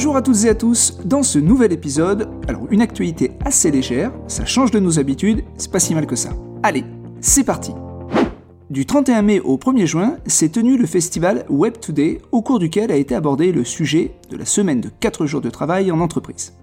Bonjour à toutes et à tous, dans ce nouvel épisode, alors une actualité assez légère, ça change de nos habitudes, c'est pas si mal que ça. Allez, c'est parti Du 31 mai au 1er juin, s'est tenu le festival Web Today, au cours duquel a été abordé le sujet de la semaine de 4 jours de travail en entreprise.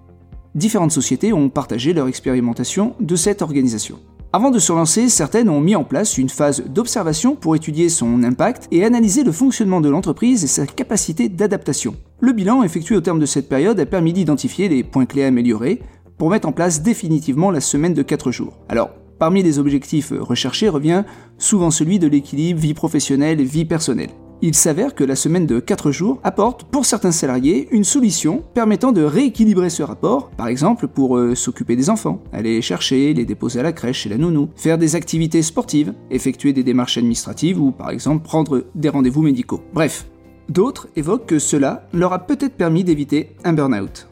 Différentes sociétés ont partagé leur expérimentation de cette organisation. Avant de se lancer, certaines ont mis en place une phase d'observation pour étudier son impact et analyser le fonctionnement de l'entreprise et sa capacité d'adaptation. Le bilan effectué au terme de cette période a permis d'identifier les points clés à améliorer pour mettre en place définitivement la semaine de 4 jours. Alors, parmi les objectifs recherchés revient souvent celui de l'équilibre vie professionnelle et vie personnelle il s'avère que la semaine de 4 jours apporte pour certains salariés une solution permettant de rééquilibrer ce rapport, par exemple pour euh, s'occuper des enfants, aller chercher, les déposer à la crèche et la nounou, faire des activités sportives, effectuer des démarches administratives ou par exemple prendre des rendez-vous médicaux. Bref, d'autres évoquent que cela leur a peut-être permis d'éviter un burn-out.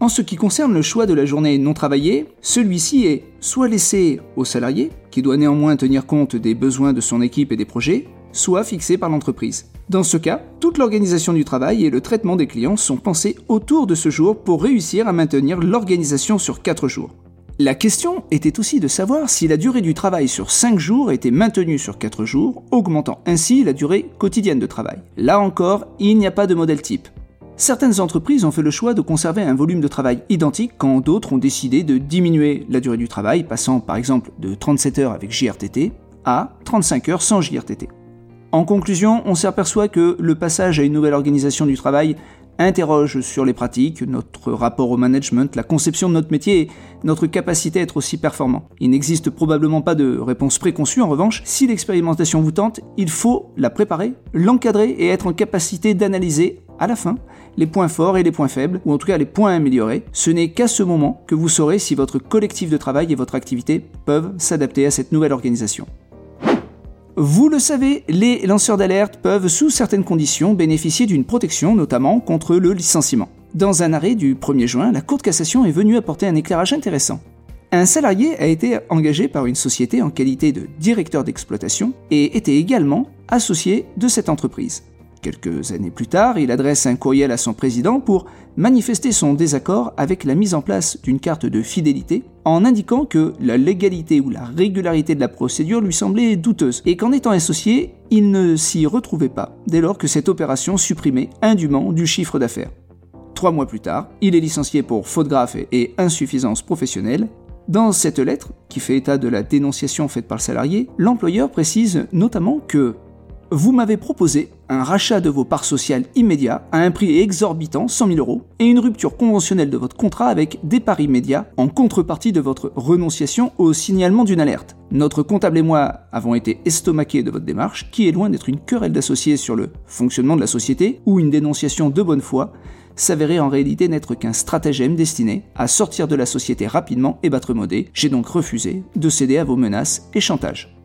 En ce qui concerne le choix de la journée non travaillée, celui-ci est soit laissé au salarié, qui doit néanmoins tenir compte des besoins de son équipe et des projets, soit fixé par l'entreprise. Dans ce cas, toute l'organisation du travail et le traitement des clients sont pensés autour de ce jour pour réussir à maintenir l'organisation sur 4 jours. La question était aussi de savoir si la durée du travail sur 5 jours était maintenue sur 4 jours, augmentant ainsi la durée quotidienne de travail. Là encore, il n'y a pas de modèle type. Certaines entreprises ont fait le choix de conserver un volume de travail identique quand d'autres ont décidé de diminuer la durée du travail, passant par exemple de 37 heures avec JRTT à 35 heures sans JRTT. En conclusion, on s'aperçoit que le passage à une nouvelle organisation du travail interroge sur les pratiques, notre rapport au management, la conception de notre métier et notre capacité à être aussi performant. Il n'existe probablement pas de réponse préconçue, en revanche, si l'expérimentation vous tente, il faut la préparer, l'encadrer et être en capacité d'analyser à la fin les points forts et les points faibles, ou en tout cas les points à améliorer. Ce n'est qu'à ce moment que vous saurez si votre collectif de travail et votre activité peuvent s'adapter à cette nouvelle organisation. Vous le savez, les lanceurs d'alerte peuvent, sous certaines conditions, bénéficier d'une protection, notamment contre le licenciement. Dans un arrêt du 1er juin, la Cour de cassation est venue apporter un éclairage intéressant. Un salarié a été engagé par une société en qualité de directeur d'exploitation et était également associé de cette entreprise. Quelques années plus tard, il adresse un courriel à son président pour manifester son désaccord avec la mise en place d'une carte de fidélité en indiquant que la légalité ou la régularité de la procédure lui semblait douteuse et qu'en étant associé, il ne s'y retrouvait pas dès lors que cette opération supprimait indûment du chiffre d'affaires. Trois mois plus tard, il est licencié pour faute grave et insuffisance professionnelle. Dans cette lettre, qui fait état de la dénonciation faite par le salarié, l'employeur précise notamment que vous m'avez proposé un rachat de vos parts sociales immédiat à un prix exorbitant, 100 000 euros, et une rupture conventionnelle de votre contrat avec des paris immédiats en contrepartie de votre renonciation au signalement d'une alerte. Notre comptable et moi avons été estomaqués de votre démarche, qui est loin d'être une querelle d'associés sur le fonctionnement de la société ou une dénonciation de bonne foi, s'avérait en réalité n'être qu'un stratagème destiné à sortir de la société rapidement et battre modé. J'ai donc refusé de céder à vos menaces et chantages.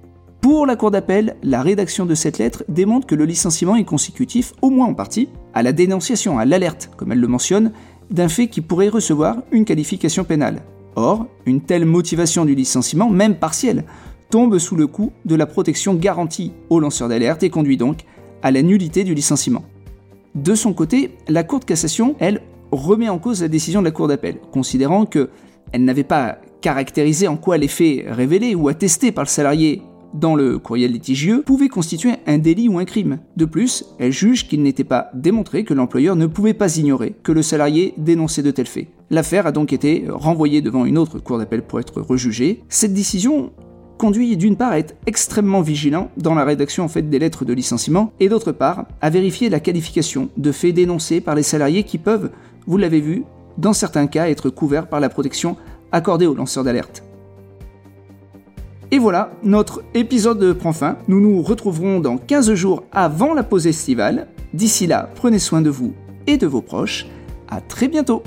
Pour la Cour d'appel, la rédaction de cette lettre démontre que le licenciement est consécutif, au moins en partie, à la dénonciation, à l'alerte, comme elle le mentionne, d'un fait qui pourrait recevoir une qualification pénale. Or, une telle motivation du licenciement, même partielle, tombe sous le coup de la protection garantie aux lanceurs d'alerte et conduit donc à la nullité du licenciement. De son côté, la Cour de cassation, elle, remet en cause la décision de la Cour d'appel, considérant que elle n'avait pas caractérisé en quoi les faits révélés ou attestés par le salarié dans le courriel litigieux pouvait constituer un délit ou un crime. De plus, elle juge qu'il n'était pas démontré que l'employeur ne pouvait pas ignorer que le salarié dénonçait de tels faits. L'affaire a donc été renvoyée devant une autre cour d'appel pour être rejugée. Cette décision conduit d'une part à être extrêmement vigilant dans la rédaction en des lettres de licenciement et d'autre part à vérifier la qualification de faits dénoncés par les salariés qui peuvent, vous l'avez vu, dans certains cas être couverts par la protection accordée aux lanceurs d'alerte. Et voilà, notre épisode prend fin. Nous nous retrouverons dans 15 jours avant la pause estivale. D'ici là, prenez soin de vous et de vos proches. À très bientôt